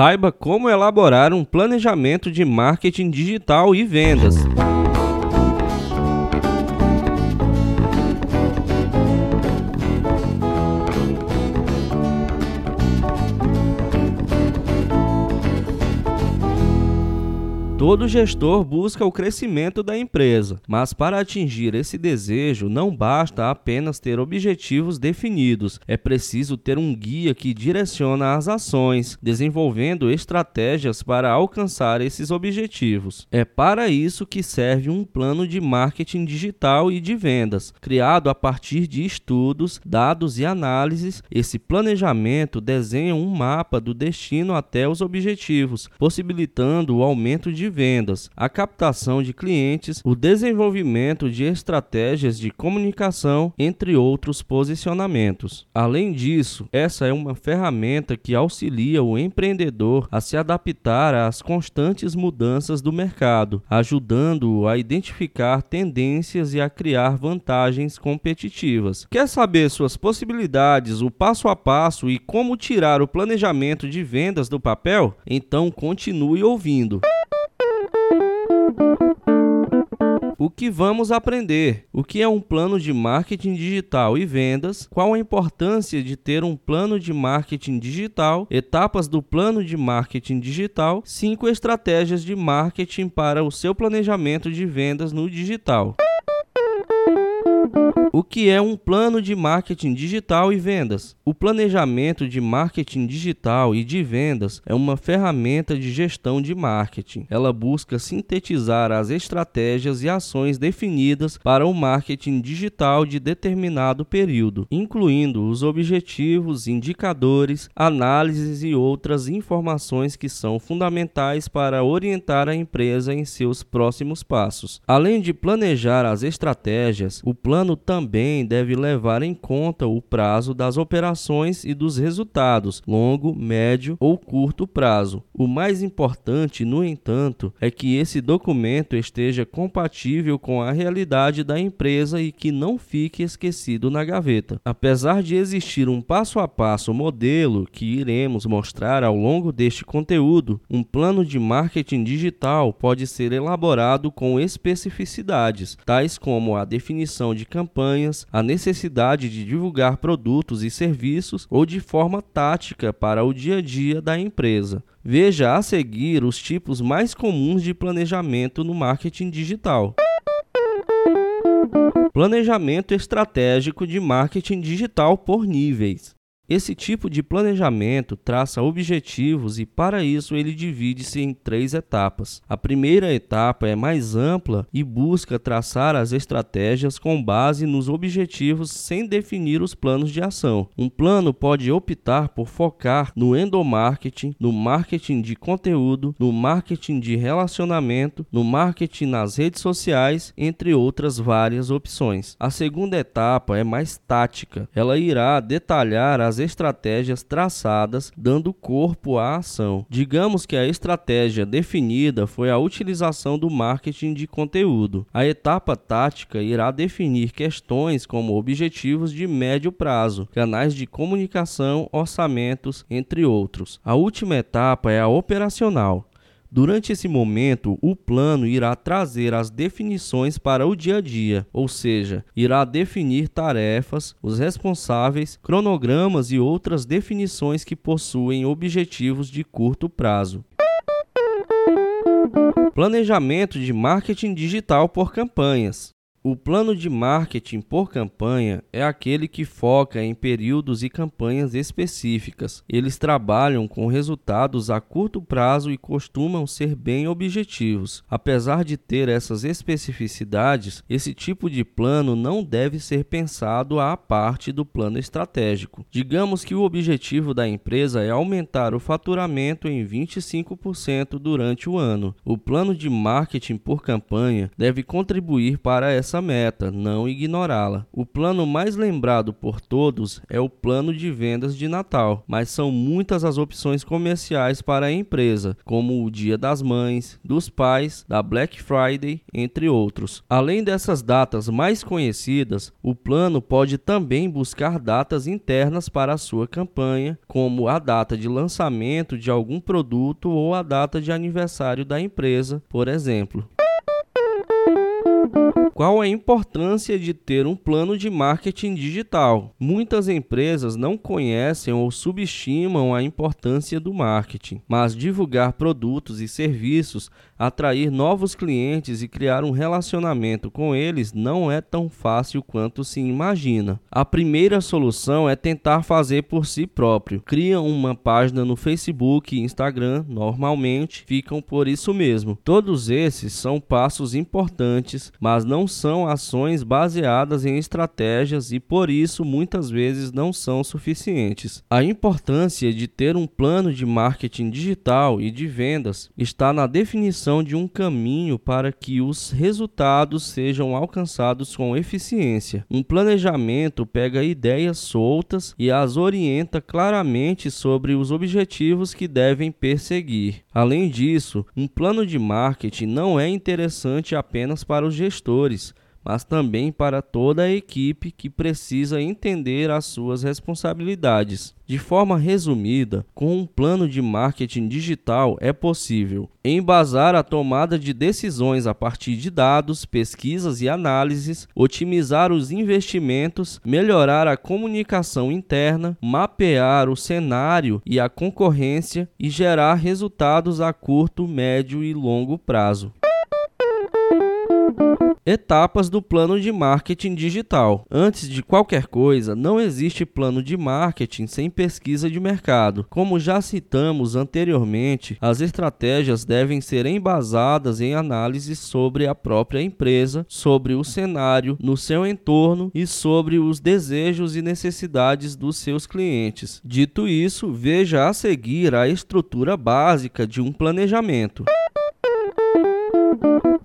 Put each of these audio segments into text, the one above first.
Saiba como elaborar um planejamento de marketing digital e vendas. Todo gestor busca o crescimento da empresa, mas para atingir esse desejo não basta apenas ter objetivos definidos, é preciso ter um guia que direciona as ações, desenvolvendo estratégias para alcançar esses objetivos. É para isso que serve um plano de marketing digital e de vendas, criado a partir de estudos, dados e análises. Esse planejamento desenha um mapa do destino até os objetivos, possibilitando o aumento de vendas, a captação de clientes, o desenvolvimento de estratégias de comunicação, entre outros posicionamentos. Além disso, essa é uma ferramenta que auxilia o empreendedor a se adaptar às constantes mudanças do mercado, ajudando-o a identificar tendências e a criar vantagens competitivas. Quer saber suas possibilidades, o passo a passo e como tirar o planejamento de vendas do papel? Então continue ouvindo. O que vamos aprender? O que é um plano de marketing digital e vendas? Qual a importância de ter um plano de marketing digital? Etapas do plano de marketing digital? Cinco estratégias de marketing para o seu planejamento de vendas no digital. O que é um plano de marketing digital e vendas? O planejamento de marketing digital e de vendas é uma ferramenta de gestão de marketing. Ela busca sintetizar as estratégias e ações definidas para o marketing digital de determinado período, incluindo os objetivos, indicadores, análises e outras informações que são fundamentais para orientar a empresa em seus próximos passos. Além de planejar as estratégias, o plano também deve levar em conta o prazo das operações e dos resultados, longo, médio ou curto prazo. O mais importante, no entanto, é que esse documento esteja compatível com a realidade da empresa e que não fique esquecido na gaveta. Apesar de existir um passo a passo modelo que iremos mostrar ao longo deste conteúdo, um plano de marketing digital pode ser elaborado com especificidades, tais como a definição de campanhas, a necessidade de divulgar produtos e serviços ou de forma tática para o dia a dia da empresa. Veja a seguir os tipos mais comuns de planejamento no marketing digital. Planejamento estratégico de marketing digital por níveis. Esse tipo de planejamento traça objetivos e, para isso, ele divide-se em três etapas. A primeira etapa é mais ampla e busca traçar as estratégias com base nos objetivos sem definir os planos de ação. Um plano pode optar por focar no endomarketing, no marketing de conteúdo, no marketing de relacionamento, no marketing nas redes sociais, entre outras várias opções. A segunda etapa é mais tática. Ela irá detalhar as estratégias traçadas, dando corpo à ação. Digamos que a estratégia definida foi a utilização do marketing de conteúdo. A etapa tática irá definir questões como objetivos de médio prazo, canais de comunicação, orçamentos, entre outros. A última etapa é a operacional. Durante esse momento, o plano irá trazer as definições para o dia a dia, ou seja, irá definir tarefas, os responsáveis, cronogramas e outras definições que possuem objetivos de curto prazo. Planejamento de marketing digital por campanhas. O plano de marketing por campanha é aquele que foca em períodos e campanhas específicas. Eles trabalham com resultados a curto prazo e costumam ser bem objetivos. Apesar de ter essas especificidades, esse tipo de plano não deve ser pensado à parte do plano estratégico. Digamos que o objetivo da empresa é aumentar o faturamento em 25% durante o ano. O plano de marketing por campanha deve contribuir para essa essa meta, não ignorá-la. O plano mais lembrado por todos é o plano de vendas de Natal, mas são muitas as opções comerciais para a empresa, como o Dia das Mães, dos Pais, da Black Friday, entre outros. Além dessas datas mais conhecidas, o plano pode também buscar datas internas para a sua campanha, como a data de lançamento de algum produto ou a data de aniversário da empresa, por exemplo. Qual a importância de ter um plano de marketing digital? Muitas empresas não conhecem ou subestimam a importância do marketing, mas divulgar produtos e serviços, atrair novos clientes e criar um relacionamento com eles não é tão fácil quanto se imagina. A primeira solução é tentar fazer por si próprio. Cria uma página no Facebook e Instagram, normalmente ficam por isso mesmo. Todos esses são passos importantes, mas não são ações baseadas em estratégias e por isso muitas vezes não são suficientes. A importância de ter um plano de marketing digital e de vendas está na definição de um caminho para que os resultados sejam alcançados com eficiência. Um planejamento pega ideias soltas e as orienta claramente sobre os objetivos que devem perseguir. Além disso, um plano de marketing não é interessante apenas para os gestores, mas também para toda a equipe que precisa entender as suas responsabilidades. De forma resumida, com um plano de marketing digital é possível embasar a tomada de decisões a partir de dados, pesquisas e análises, otimizar os investimentos, melhorar a comunicação interna, mapear o cenário e a concorrência e gerar resultados a curto, médio e longo prazo. Etapas do plano de marketing digital. Antes de qualquer coisa, não existe plano de marketing sem pesquisa de mercado. Como já citamos anteriormente, as estratégias devem ser embasadas em análises sobre a própria empresa, sobre o cenário no seu entorno e sobre os desejos e necessidades dos seus clientes. Dito isso, veja a seguir a estrutura básica de um planejamento.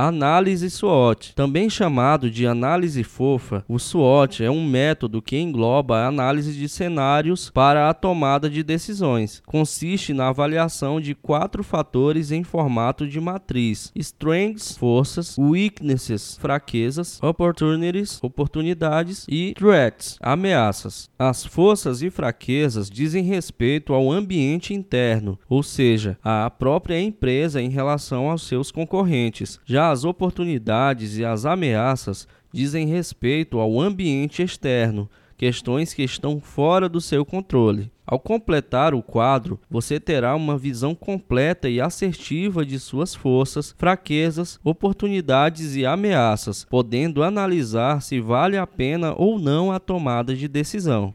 Análise SWOT. Também chamado de análise fofa, o SWOT é um método que engloba a análise de cenários para a tomada de decisões. Consiste na avaliação de quatro fatores em formato de matriz: strengths, forças, weaknesses, fraquezas, opportunities, oportunidades e threats, ameaças. As forças e fraquezas dizem respeito ao ambiente interno, ou seja, à própria empresa em relação aos seus concorrentes. Já as oportunidades e as ameaças dizem respeito ao ambiente externo, questões que estão fora do seu controle. Ao completar o quadro, você terá uma visão completa e assertiva de suas forças, fraquezas, oportunidades e ameaças, podendo analisar se vale a pena ou não a tomada de decisão.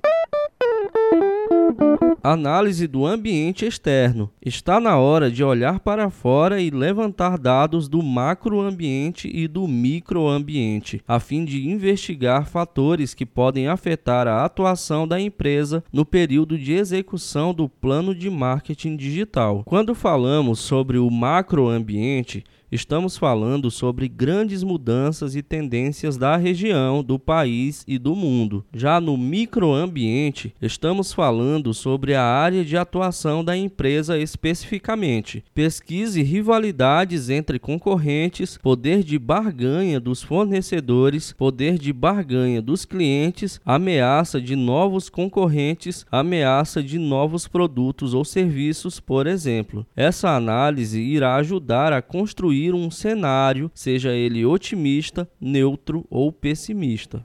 Análise do ambiente externo. Está na hora de olhar para fora e levantar dados do macroambiente e do microambiente, a fim de investigar fatores que podem afetar a atuação da empresa no período de execução do plano de marketing digital. Quando falamos sobre o macroambiente, estamos falando sobre grandes mudanças e tendências da região, do país e do mundo. Já no microambiente, estamos falando sobre a área de atuação da empresa especificamente. Pesquise rivalidades entre concorrentes, poder de barganha dos fornecedores, poder de barganha dos clientes, ameaça de novos concorrentes, ameaça de novos produtos ou serviços, por exemplo. Essa análise irá ajudar a construir um cenário, seja ele otimista, neutro ou pessimista.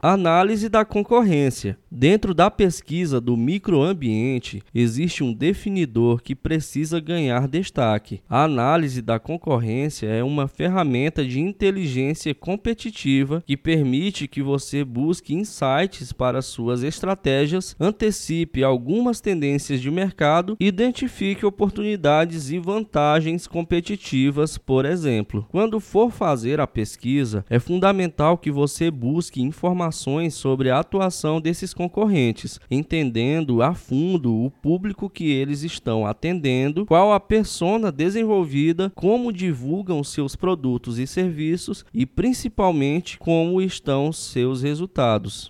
Análise da concorrência. Dentro da pesquisa do microambiente, existe um definidor que precisa ganhar destaque. A análise da concorrência é uma ferramenta de inteligência competitiva que permite que você busque insights para suas estratégias, antecipe algumas tendências de mercado, identifique oportunidades e vantagens competitivas, por exemplo. Quando for fazer a pesquisa, é fundamental que você busque informações sobre a atuação desses concorrentes, entendendo a fundo o público que eles estão atendendo, qual a persona desenvolvida, como divulgam seus produtos e serviços e principalmente como estão seus resultados.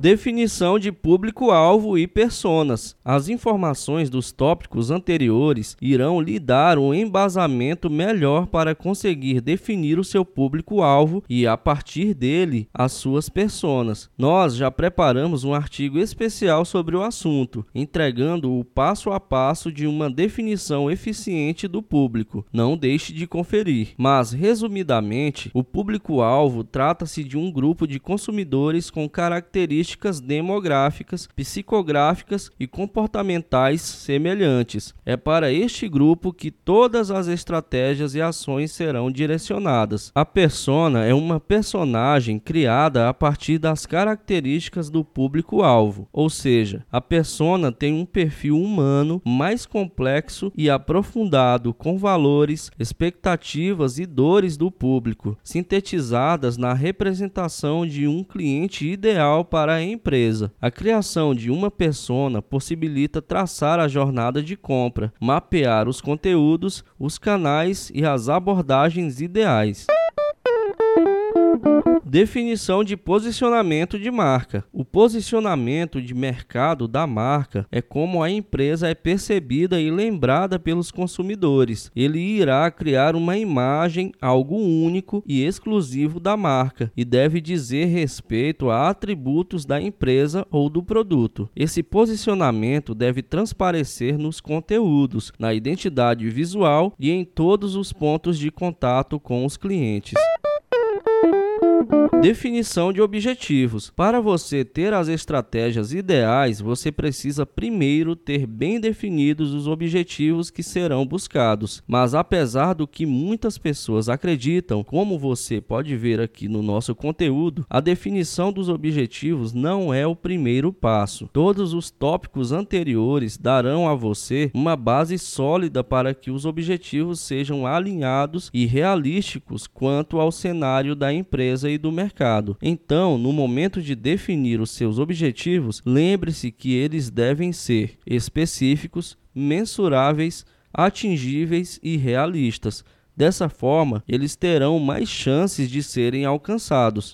Definição de público-alvo e personas. As informações dos tópicos anteriores irão lhe dar um embasamento melhor para conseguir definir o seu público-alvo e, a partir dele, as suas personas. Nós já preparamos um artigo especial sobre o assunto, entregando o passo a passo de uma definição eficiente do público. Não deixe de conferir. Mas, resumidamente, o público-alvo trata-se de um grupo de consumidores com características características demográficas, psicográficas e comportamentais semelhantes. É para este grupo que todas as estratégias e ações serão direcionadas. A persona é uma personagem criada a partir das características do público-alvo, ou seja, a persona tem um perfil humano mais complexo e aprofundado com valores, expectativas e dores do público, sintetizadas na representação de um cliente ideal para a empresa. A criação de uma persona possibilita traçar a jornada de compra, mapear os conteúdos, os canais e as abordagens ideais. Definição de posicionamento de marca. O posicionamento de mercado da marca é como a empresa é percebida e lembrada pelos consumidores. Ele irá criar uma imagem, algo único e exclusivo da marca e deve dizer respeito a atributos da empresa ou do produto. Esse posicionamento deve transparecer nos conteúdos, na identidade visual e em todos os pontos de contato com os clientes. Definição de objetivos. Para você ter as estratégias ideais, você precisa primeiro ter bem definidos os objetivos que serão buscados. Mas apesar do que muitas pessoas acreditam, como você pode ver aqui no nosso conteúdo, a definição dos objetivos não é o primeiro passo. Todos os tópicos anteriores darão a você uma base sólida para que os objetivos sejam alinhados e realísticos quanto ao cenário da empresa e do mercado mercado. Então, no momento de definir os seus objetivos, lembre-se que eles devem ser específicos, mensuráveis, atingíveis e realistas. Dessa forma, eles terão mais chances de serem alcançados.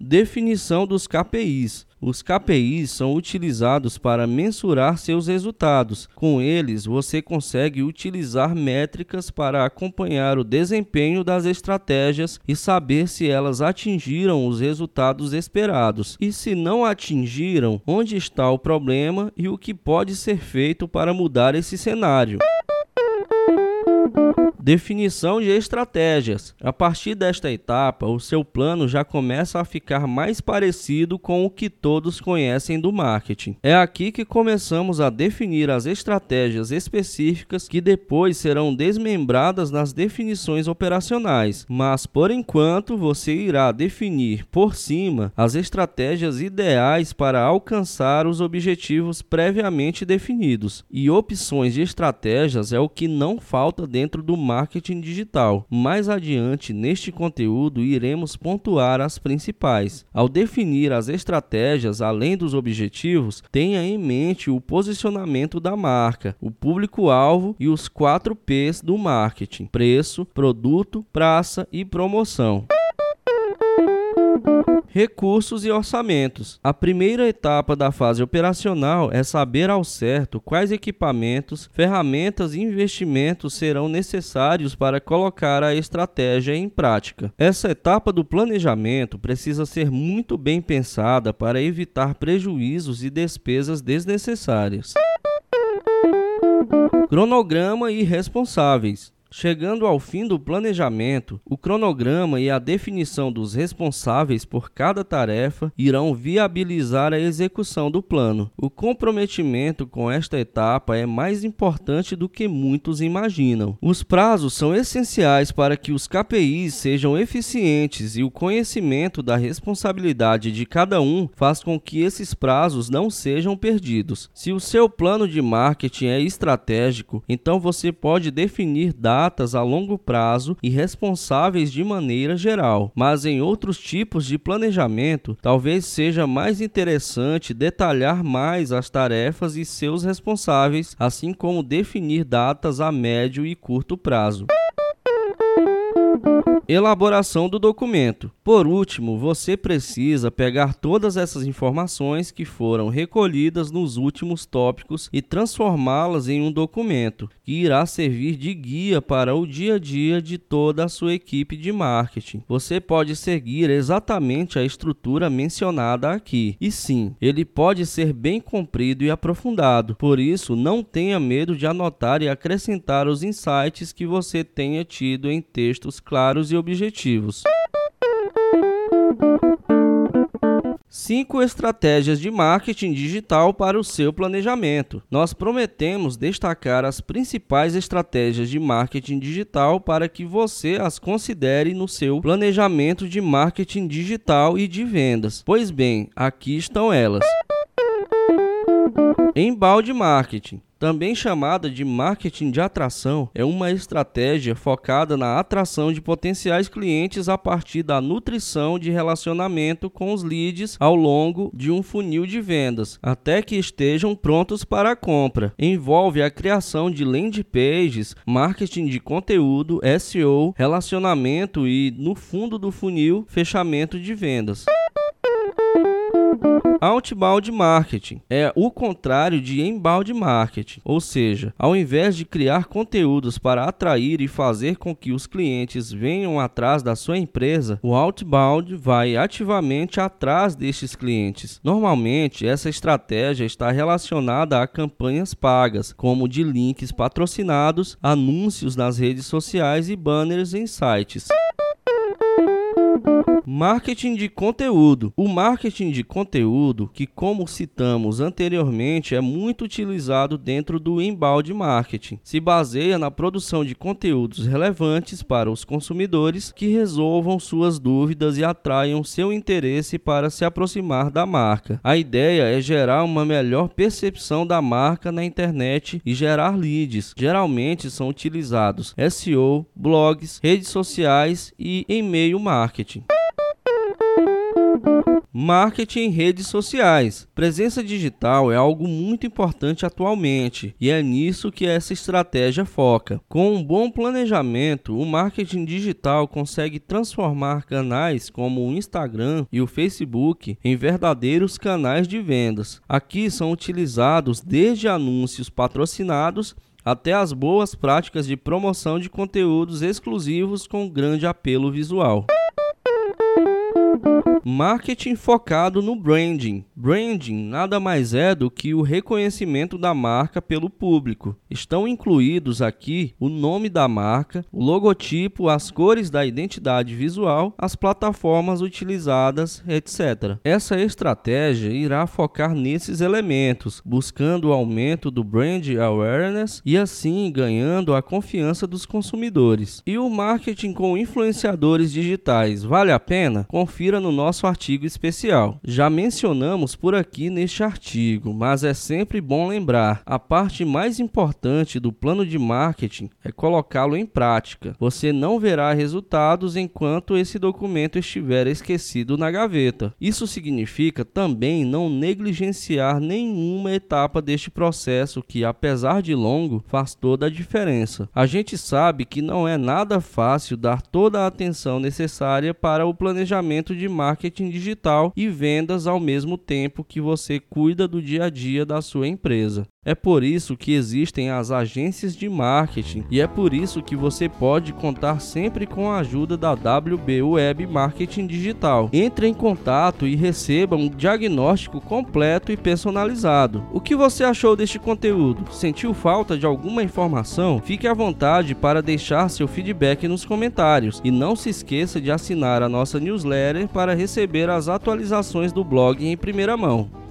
Definição dos KPIs. Os KPIs são utilizados para mensurar seus resultados. Com eles, você consegue utilizar métricas para acompanhar o desempenho das estratégias e saber se elas atingiram os resultados esperados. E se não atingiram, onde está o problema e o que pode ser feito para mudar esse cenário. Definição de estratégias. A partir desta etapa, o seu plano já começa a ficar mais parecido com o que todos conhecem do marketing. É aqui que começamos a definir as estratégias específicas que depois serão desmembradas nas definições operacionais. Mas por enquanto, você irá definir por cima as estratégias ideais para alcançar os objetivos previamente definidos. E opções de estratégias é o que não falta dentro do marketing digital. Mais adiante neste conteúdo iremos pontuar as principais. Ao definir as estratégias além dos objetivos, tenha em mente o posicionamento da marca, o público-alvo e os 4 P's do marketing: preço, produto, praça e promoção. Recursos e orçamentos. A primeira etapa da fase operacional é saber ao certo quais equipamentos, ferramentas e investimentos serão necessários para colocar a estratégia em prática. Essa etapa do planejamento precisa ser muito bem pensada para evitar prejuízos e despesas desnecessárias. Cronograma e responsáveis. Chegando ao fim do planejamento, o cronograma e a definição dos responsáveis por cada tarefa irão viabilizar a execução do plano. O comprometimento com esta etapa é mais importante do que muitos imaginam. Os prazos são essenciais para que os KPIs sejam eficientes e o conhecimento da responsabilidade de cada um faz com que esses prazos não sejam perdidos. Se o seu plano de marketing é estratégico, então você pode definir dados imediatas a longo prazo e responsáveis de maneira geral. Mas em outros tipos de planejamento, talvez seja mais interessante detalhar mais as tarefas e seus responsáveis, assim como definir datas a médio e curto prazo. Elaboração do documento. Por último, você precisa pegar todas essas informações que foram recolhidas nos últimos tópicos e transformá-las em um documento que irá servir de guia para o dia a dia de toda a sua equipe de marketing. Você pode seguir exatamente a estrutura mencionada aqui. E sim, ele pode ser bem comprido e aprofundado. Por isso, não tenha medo de anotar e acrescentar os insights que você tenha tido em textos claros e objetivos. 5 estratégias de marketing digital para o seu planejamento. Nós prometemos destacar as principais estratégias de marketing digital para que você as considere no seu planejamento de marketing digital e de vendas. Pois bem, aqui estão elas. Embalde marketing também chamada de marketing de atração, é uma estratégia focada na atração de potenciais clientes a partir da nutrição de relacionamento com os leads ao longo de um funil de vendas, até que estejam prontos para a compra. Envolve a criação de landing pages, marketing de conteúdo, SEO, relacionamento e, no fundo do funil, fechamento de vendas. Outbound marketing é o contrário de inbound marketing, ou seja, ao invés de criar conteúdos para atrair e fazer com que os clientes venham atrás da sua empresa, o outbound vai ativamente atrás destes clientes. Normalmente, essa estratégia está relacionada a campanhas pagas, como de links patrocinados, anúncios nas redes sociais e banners em sites. Marketing de conteúdo. O marketing de conteúdo, que como citamos anteriormente, é muito utilizado dentro do embalde marketing, se baseia na produção de conteúdos relevantes para os consumidores que resolvam suas dúvidas e atraiam seu interesse para se aproximar da marca. A ideia é gerar uma melhor percepção da marca na internet e gerar leads. Geralmente são utilizados SEO, blogs, redes sociais e e-mail marketing. Marketing em redes sociais. Presença digital é algo muito importante atualmente e é nisso que essa estratégia foca. Com um bom planejamento, o marketing digital consegue transformar canais como o Instagram e o Facebook em verdadeiros canais de vendas. Aqui são utilizados desde anúncios patrocinados até as boas práticas de promoção de conteúdos exclusivos com grande apelo visual. Marketing focado no branding. Branding nada mais é do que o reconhecimento da marca pelo público. Estão incluídos aqui o nome da marca, o logotipo, as cores da identidade visual, as plataformas utilizadas, etc. Essa estratégia irá focar nesses elementos, buscando o aumento do brand awareness e assim ganhando a confiança dos consumidores. E o marketing com influenciadores digitais vale a pena? Confira no nosso artigo especial. Já mencionamos por aqui neste artigo, mas é sempre bom lembrar: a parte mais importante do plano de marketing é colocá-lo em prática. Você não verá resultados enquanto esse documento estiver esquecido na gaveta. Isso significa também não negligenciar nenhuma etapa deste processo que, apesar de longo, faz toda a diferença. A gente sabe que não é nada fácil dar toda a atenção necessária para o planejamento de marketing digital e vendas ao mesmo tempo que você cuida do dia a dia da sua empresa. É por isso que existem as agências de marketing e é por isso que você pode contar sempre com a ajuda da WB Web Marketing Digital. Entre em contato e receba um diagnóstico completo e personalizado. O que você achou deste conteúdo? Sentiu falta de alguma informação? Fique à vontade para deixar seu feedback nos comentários e não se esqueça de assinar a nossa newsletter para receber as atualizações do blog em primeira mão.